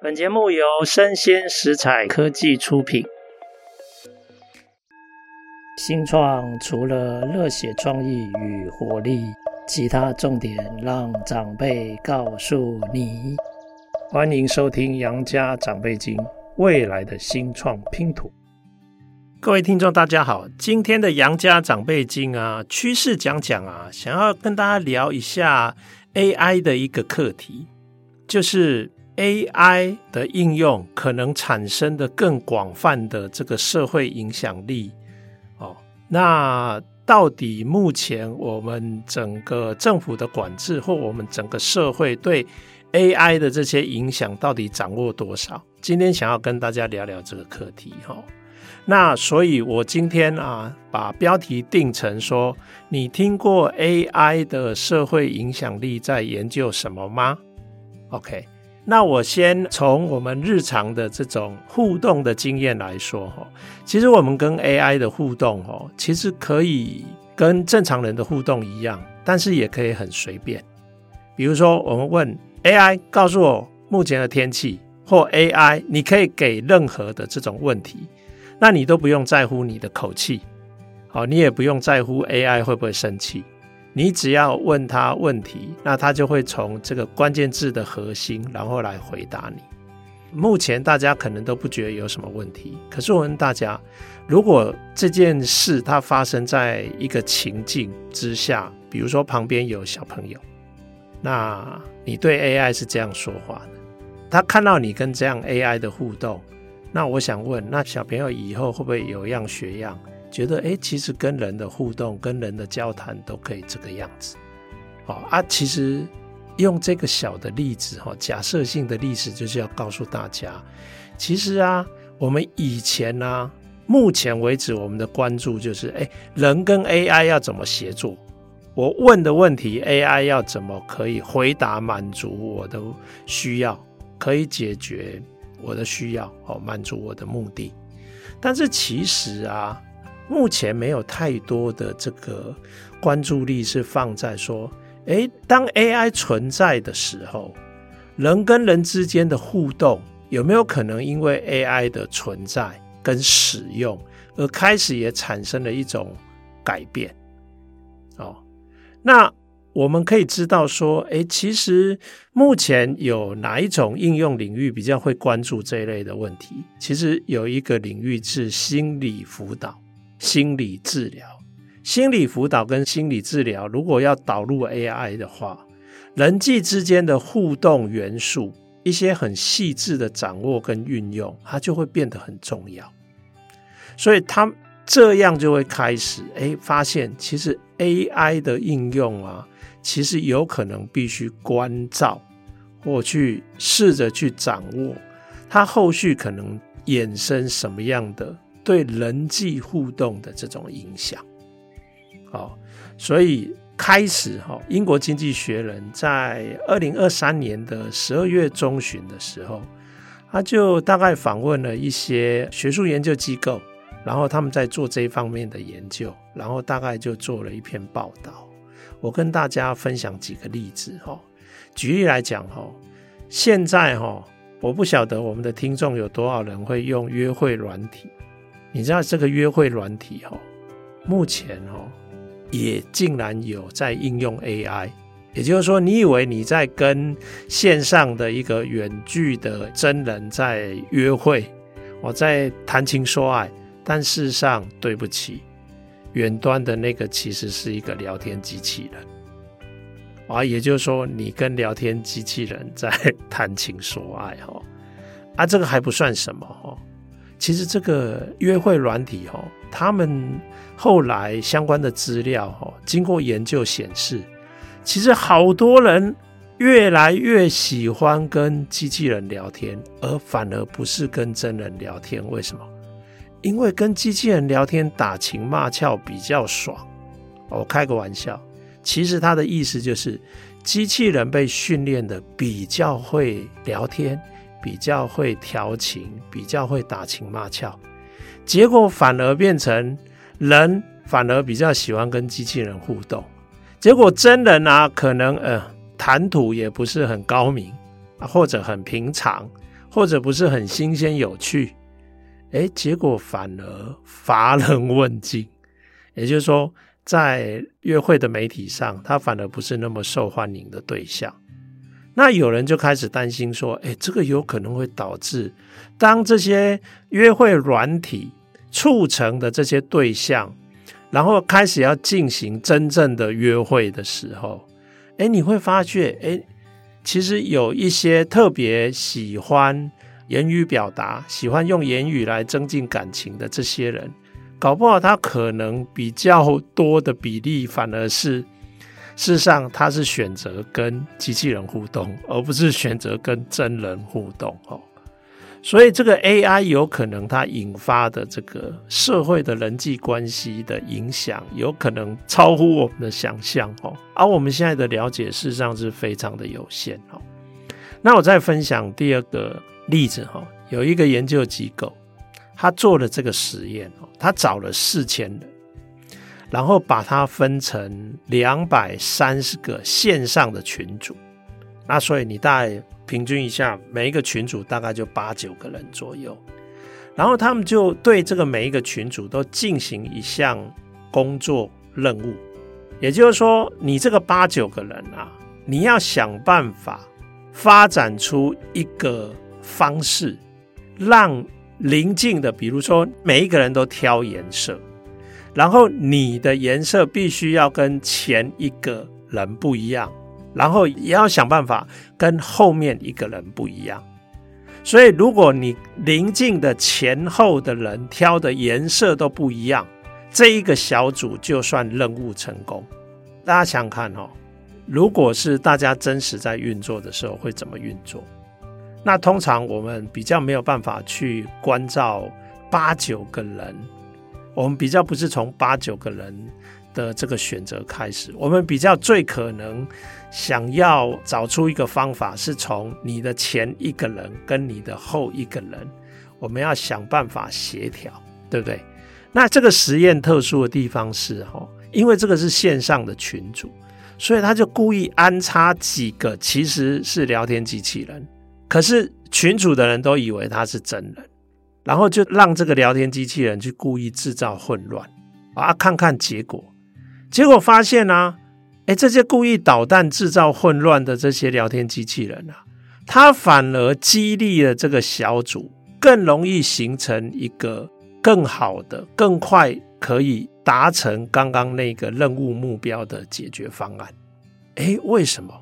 本节目由生鲜食材科技出品。新创除了热血创意与活力，其他重点让长辈告诉你。欢迎收听《杨家长辈经》，未来的新创拼图。各位听众，大家好，今天的《杨家长辈经》啊，趋势讲讲啊，想要跟大家聊一下 AI 的一个课题，就是。AI 的应用可能产生的更广泛的这个社会影响力哦，那到底目前我们整个政府的管制或我们整个社会对 AI 的这些影响到底掌握多少？今天想要跟大家聊聊这个课题哈。那所以我今天啊把标题定成说：你听过 AI 的社会影响力在研究什么吗？OK。那我先从我们日常的这种互动的经验来说哈，其实我们跟 AI 的互动哦，其实可以跟正常人的互动一样，但是也可以很随便。比如说，我们问 AI 告诉我目前的天气，或 AI 你可以给任何的这种问题，那你都不用在乎你的口气，好，你也不用在乎 AI 会不会生气。你只要问他问题，那他就会从这个关键字的核心，然后来回答你。目前大家可能都不觉得有什么问题，可是我问大家，如果这件事它发生在一个情境之下，比如说旁边有小朋友，那你对 AI 是这样说话的，他看到你跟这样 AI 的互动，那我想问，那小朋友以后会不会有样学样？觉得诶，其实跟人的互动、跟人的交谈都可以这个样子，哦啊，其实用这个小的例子哈，假设性的例子，就是要告诉大家，其实啊，我们以前呢、啊，目前为止，我们的关注就是，诶，人跟 AI 要怎么协作？我问的问题，AI 要怎么可以回答、满足我的需要，可以解决我的需要，哦，满足我的目的。但是其实啊。目前没有太多的这个关注力是放在说，诶，当 AI 存在的时候，人跟人之间的互动有没有可能因为 AI 的存在跟使用而开始也产生了一种改变？哦，那我们可以知道说，诶，其实目前有哪一种应用领域比较会关注这一类的问题？其实有一个领域是心理辅导。心理治疗、心理辅导跟心理治疗，如果要导入 AI 的话，人际之间的互动元素，一些很细致的掌握跟运用，它就会变得很重要。所以，他这样就会开始，哎，发现其实 AI 的应用啊，其实有可能必须关照或去试着去掌握，它后续可能衍生什么样的。对人际互动的这种影响，好，所以开始哈，英国经济学人在二零二三年的十二月中旬的时候，他就大概访问了一些学术研究机构，然后他们在做这方面的研究，然后大概就做了一篇报道。我跟大家分享几个例子哈，举例来讲哈，现在哈，我不晓得我们的听众有多少人会用约会软体。你知道这个约会软体哦，目前哦也竟然有在应用 AI，也就是说，你以为你在跟线上的一个远距的真人在约会，我在谈情说爱，但事实上对不起，远端的那个其实是一个聊天机器人啊，也就是说，你跟聊天机器人在 谈情说爱哈，啊，这个还不算什么哈。其实这个约会软体哈，他们后来相关的资料哈，经过研究显示，其实好多人越来越喜欢跟机器人聊天，而反而不是跟真人聊天。为什么？因为跟机器人聊天打情骂俏比较爽。我开个玩笑，其实他的意思就是，机器人被训练的比较会聊天。比较会调情，比较会打情骂俏，结果反而变成人反而比较喜欢跟机器人互动。结果真人啊，可能呃谈吐也不是很高明，或者很平常，或者不是很新鲜有趣，诶，结果反而乏人问津。也就是说，在约会的媒体上，他反而不是那么受欢迎的对象。那有人就开始担心说，诶，这个有可能会导致，当这些约会软体促成的这些对象，然后开始要进行真正的约会的时候，诶，你会发觉，诶。其实有一些特别喜欢言语表达、喜欢用言语来增进感情的这些人，搞不好他可能比较多的比例反而是，事实上他是选择跟机器人互动，而不是选择跟真人互动哦。所以，这个 AI 有可能它引发的这个社会的人际关系的影响，有可能超乎我们的想象哦。而我们现在的了解，事实上是非常的有限哦。那我再分享第二个例子哈，有一个研究机构，他做了这个实验哦，他找了四千人，然后把它分成两百三十个线上的群组。那所以你大概。平均一下，每一个群组大概就八九个人左右，然后他们就对这个每一个群组都进行一项工作任务，也就是说，你这个八九个人啊，你要想办法发展出一个方式，让邻近的，比如说每一个人都挑颜色，然后你的颜色必须要跟前一个人不一样。然后也要想办法跟后面一个人不一样，所以如果你邻近的前后的人挑的颜色都不一样，这一个小组就算任务成功。大家想想看哦，如果是大家真实在运作的时候会怎么运作？那通常我们比较没有办法去关照八九个人，我们比较不是从八九个人的这个选择开始，我们比较最可能。想要找出一个方法，是从你的前一个人跟你的后一个人，我们要想办法协调，对不对？那这个实验特殊的地方是，哈，因为这个是线上的群组，所以他就故意安插几个其实是聊天机器人，可是群组的人都以为他是真人，然后就让这个聊天机器人去故意制造混乱，啊，看看结果，结果发现呢、啊。哎，这些故意捣蛋、制造混乱的这些聊天机器人啊，它反而激励了这个小组，更容易形成一个更好的、更快可以达成刚刚那个任务目标的解决方案。哎，为什么？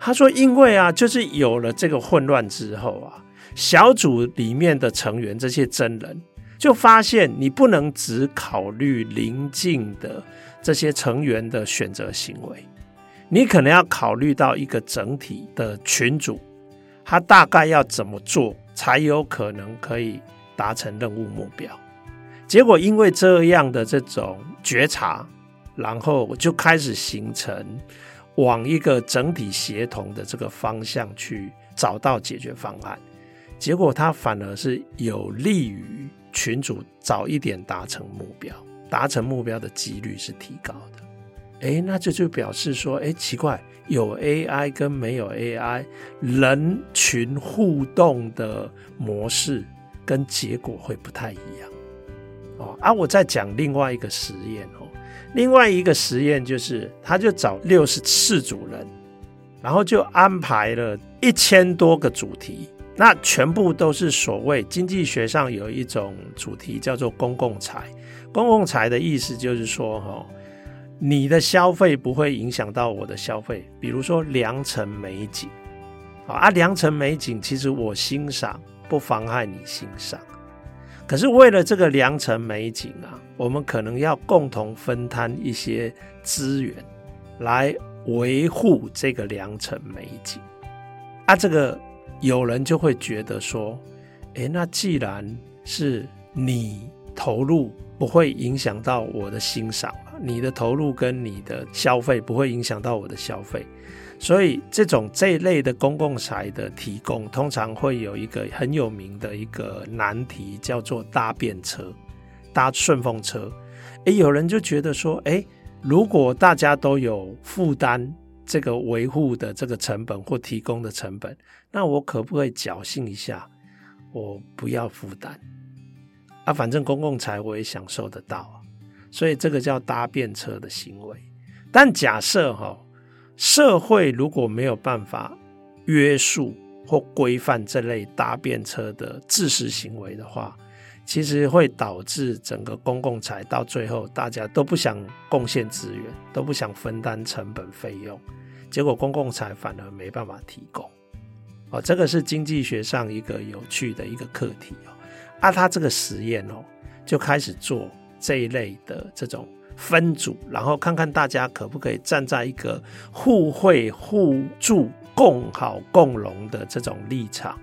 他说：“因为啊，就是有了这个混乱之后啊，小组里面的成员这些真人就发现，你不能只考虑邻近的。”这些成员的选择行为，你可能要考虑到一个整体的群组，他大概要怎么做才有可能可以达成任务目标。结果因为这样的这种觉察，然后就开始形成往一个整体协同的这个方向去找到解决方案。结果它反而是有利于群组早一点达成目标。达成目标的几率是提高的，诶，那这就表示说，诶，奇怪，有 AI 跟没有 AI 人群互动的模式跟结果会不太一样哦。啊，我再讲另外一个实验哦，另外一个实验就是，他就找六十四组人，然后就安排了一千多个主题，那全部都是所谓经济学上有一种主题叫做公共财。公共财的意思就是说，哈，你的消费不会影响到我的消费。比如说良辰美景，啊，良辰美景其实我欣赏不妨碍你欣赏。可是为了这个良辰美景啊，我们可能要共同分摊一些资源来维护这个良辰美景。啊，这个有人就会觉得说，诶，那既然是你投入。不会影响到我的欣赏，你的投入跟你的消费不会影响到我的消费，所以这种这一类的公共财的提供，通常会有一个很有名的一个难题，叫做搭便车、搭顺风车。诶，有人就觉得说，诶，如果大家都有负担这个维护的这个成本或提供的成本，那我可不可以侥幸一下，我不要负担啊？反正公共财我也享受得到啊，所以这个叫搭便车的行为。但假设哈，社会如果没有办法约束或规范这类搭便车的自私行为的话，其实会导致整个公共财到最后大家都不想贡献资源，都不想分担成本费用，结果公共财反而没办法提供。哦，这个是经济学上一个有趣的一个课题哦。啊，他这个实验哦，就开始做这一类的这种分组，然后看看大家可不可以站在一个互惠互助、共好共荣的这种立场，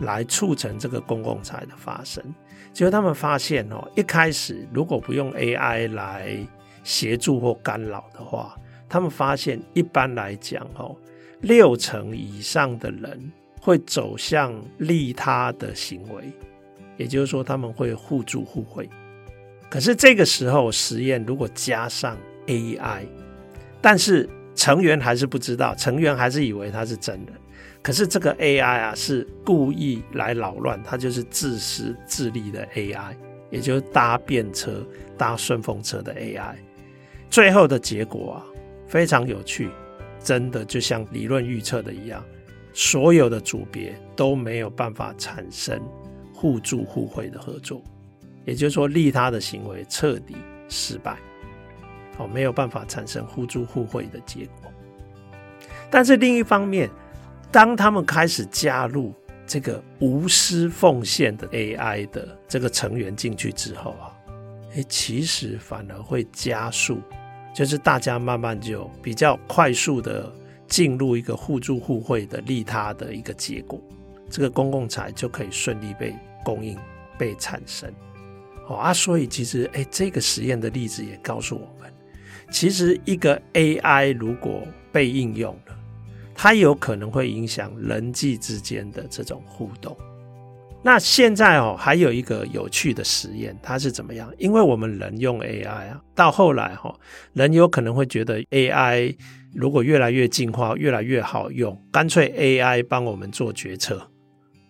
来促成这个公共财的发生。结果他们发现哦，一开始如果不用 AI 来协助或干扰的话，他们发现一般来讲哦，六成以上的人会走向利他的行为，也就是说他们会互助互惠。可是这个时候实验如果加上 AI，但是成员还是不知道，成员还是以为他是真人。可是这个 AI 啊，是故意来扰乱，它就是自私自利的 AI，也就是搭便车、搭顺风车的 AI。最后的结果啊，非常有趣，真的就像理论预测的一样，所有的组别都没有办法产生互助互惠的合作，也就是说，利他的行为彻底失败，哦，没有办法产生互助互惠的结果。但是另一方面，当他们开始加入这个无私奉献的 AI 的这个成员进去之后啊，诶，其实反而会加速，就是大家慢慢就比较快速的进入一个互助互惠的利他的一个结果，这个公共财就可以顺利被供应、被产生。哦啊，所以其实诶，这个实验的例子也告诉我们，其实一个 AI 如果被应用了。它有可能会影响人际之间的这种互动。那现在哦，还有一个有趣的实验，它是怎么样？因为我们人用 AI 啊，到后来哈，人有可能会觉得 AI 如果越来越进化，越来越好用，干脆 AI 帮我们做决策，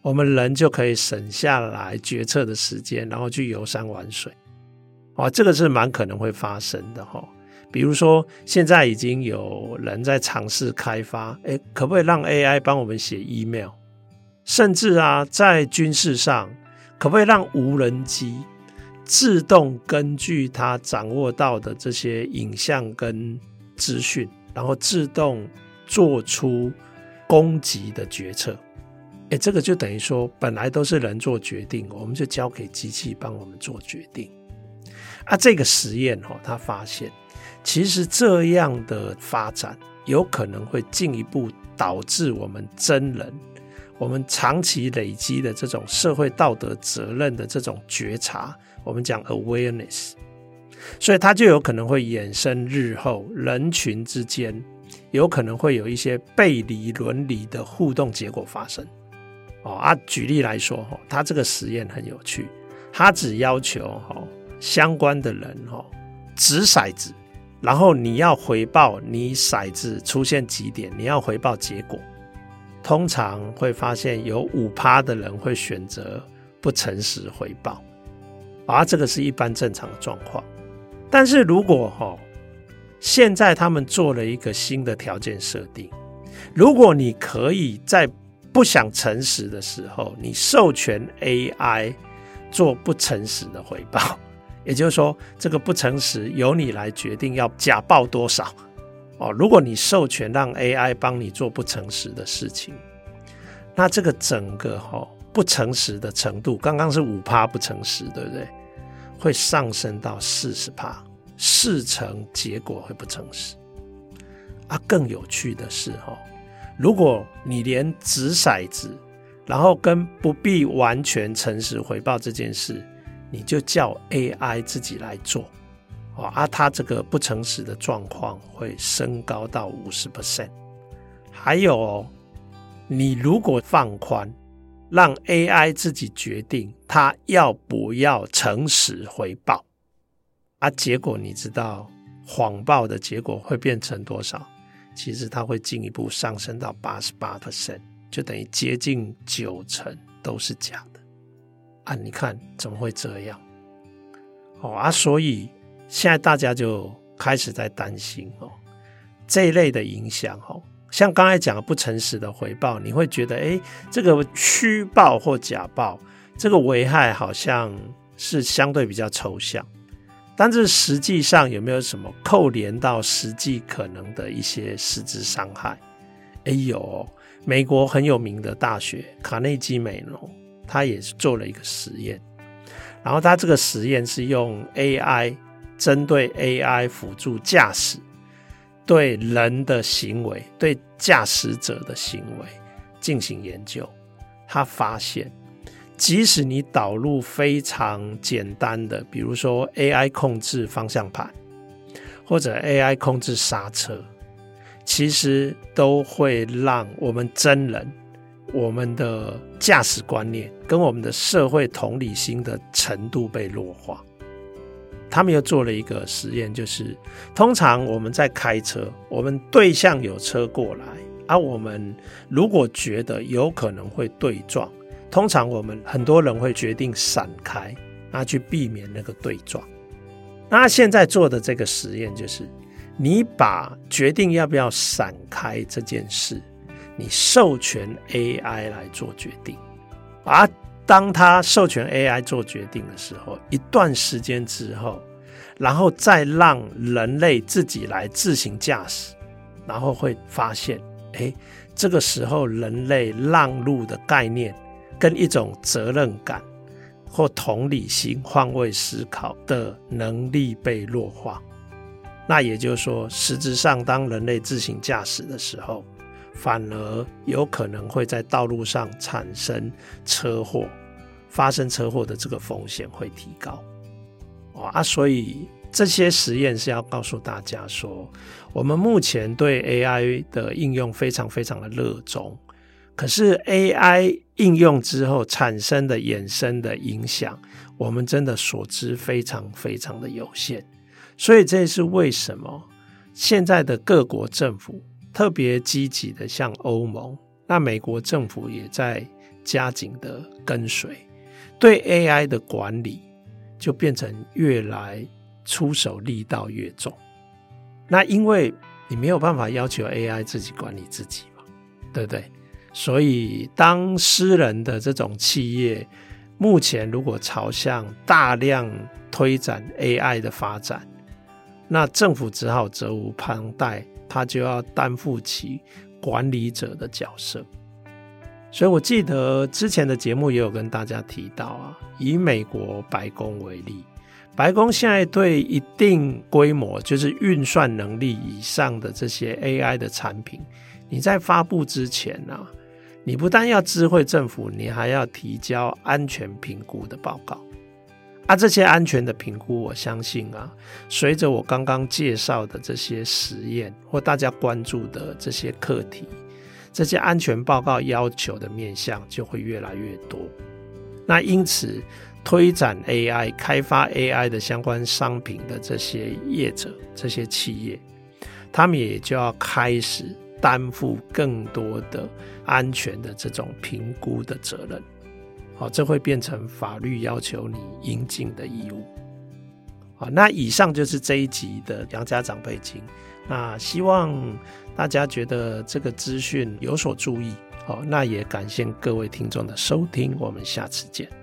我们人就可以省下来决策的时间，然后去游山玩水。哦，这个是蛮可能会发生的哈。比如说，现在已经有人在尝试开发，哎，可不可以让 AI 帮我们写 email？甚至啊，在军事上，可不可以让无人机自动根据它掌握到的这些影像跟资讯，然后自动做出攻击的决策？哎，这个就等于说，本来都是人做决定，我们就交给机器帮我们做决定。啊，这个实验哦，他发现。其实这样的发展有可能会进一步导致我们真人，我们长期累积的这种社会道德责任的这种觉察，我们讲 awareness，所以它就有可能会衍生日后人群之间有可能会有一些背离伦理的互动结果发生。哦啊，举例来说，哈，他这个实验很有趣，他只要求哈相关的人哈掷骰子。然后你要回报你骰子出现几点，你要回报结果。通常会发现有五趴的人会选择不诚实回报，而这个是一般正常的状况。但是如果哈，现在他们做了一个新的条件设定，如果你可以在不想诚实的时候，你授权 AI 做不诚实的回报。也就是说，这个不诚实由你来决定要假报多少哦。如果你授权让 AI 帮你做不诚实的事情，那这个整个哈不诚实的程度，刚刚是五趴不诚实，对不对？会上升到四十趴，四成结果会不诚实。啊，更有趣的是哈，如果你连掷骰子，然后跟不必完全诚实回报这件事。你就叫 AI 自己来做，哦啊，它这个不诚实的状况会升高到五十 percent。还有哦，你如果放宽，让 AI 自己决定它要不要诚实回报，啊，结果你知道谎报的结果会变成多少？其实它会进一步上升到八十八 percent，就等于接近九成都是假的。啊，你看怎么会这样？哦啊，所以现在大家就开始在担心哦，这一类的影响哦，像刚才讲的不诚实的回报，你会觉得哎，这个虚报或假报，这个危害好像是相对比较抽象，但是实际上有没有什么扣连到实际可能的一些实质伤害？哎呦，美国很有名的大学卡内基梅隆，他也是做了一个实验。然后他这个实验是用 AI 针对 AI 辅助驾驶，对人的行为、对驾驶者的行为进行研究。他发现，即使你导入非常简单的，比如说 AI 控制方向盘，或者 AI 控制刹车，其实都会让我们真人。我们的驾驶观念跟我们的社会同理心的程度被弱化。他们又做了一个实验，就是通常我们在开车，我们对向有车过来，而、啊、我们如果觉得有可能会对撞，通常我们很多人会决定闪开，那去避免那个对撞。那现在做的这个实验就是，你把决定要不要闪开这件事。你授权 AI 来做决定，而当他授权 AI 做决定的时候，一段时间之后，然后再让人类自己来自行驾驶，然后会发现，哎，这个时候人类让路的概念跟一种责任感或同理心、换位思考的能力被弱化。那也就是说，实质上当人类自行驾驶的时候，反而有可能会在道路上产生车祸，发生车祸的这个风险会提高。啊，所以这些实验是要告诉大家说，我们目前对 AI 的应用非常非常的热衷，可是 AI 应用之后产生的衍生的影响，我们真的所知非常非常的有限。所以这也是为什么现在的各国政府。特别积极的，像欧盟，那美国政府也在加紧的跟随，对 AI 的管理就变成越来出手力道越重。那因为你没有办法要求 AI 自己管理自己嘛，对不对？所以当私人的这种企业目前如果朝向大量推展 AI 的发展，那政府只好责无旁贷。他就要担负起管理者的角色，所以我记得之前的节目也有跟大家提到啊，以美国白宫为例，白宫现在对一定规模，就是运算能力以上的这些 AI 的产品，你在发布之前，啊，你不但要知会政府，你还要提交安全评估的报告。啊，这些安全的评估，我相信啊，随着我刚刚介绍的这些实验或大家关注的这些课题，这些安全报告要求的面向就会越来越多。那因此，推展 AI、开发 AI 的相关商品的这些业者、这些企业，他们也就要开始担负更多的安全的这种评估的责任。好，这会变成法律要求你应尽的义务。好，那以上就是这一集的杨家长辈经。那希望大家觉得这个资讯有所注意。好，那也感谢各位听众的收听，我们下次见。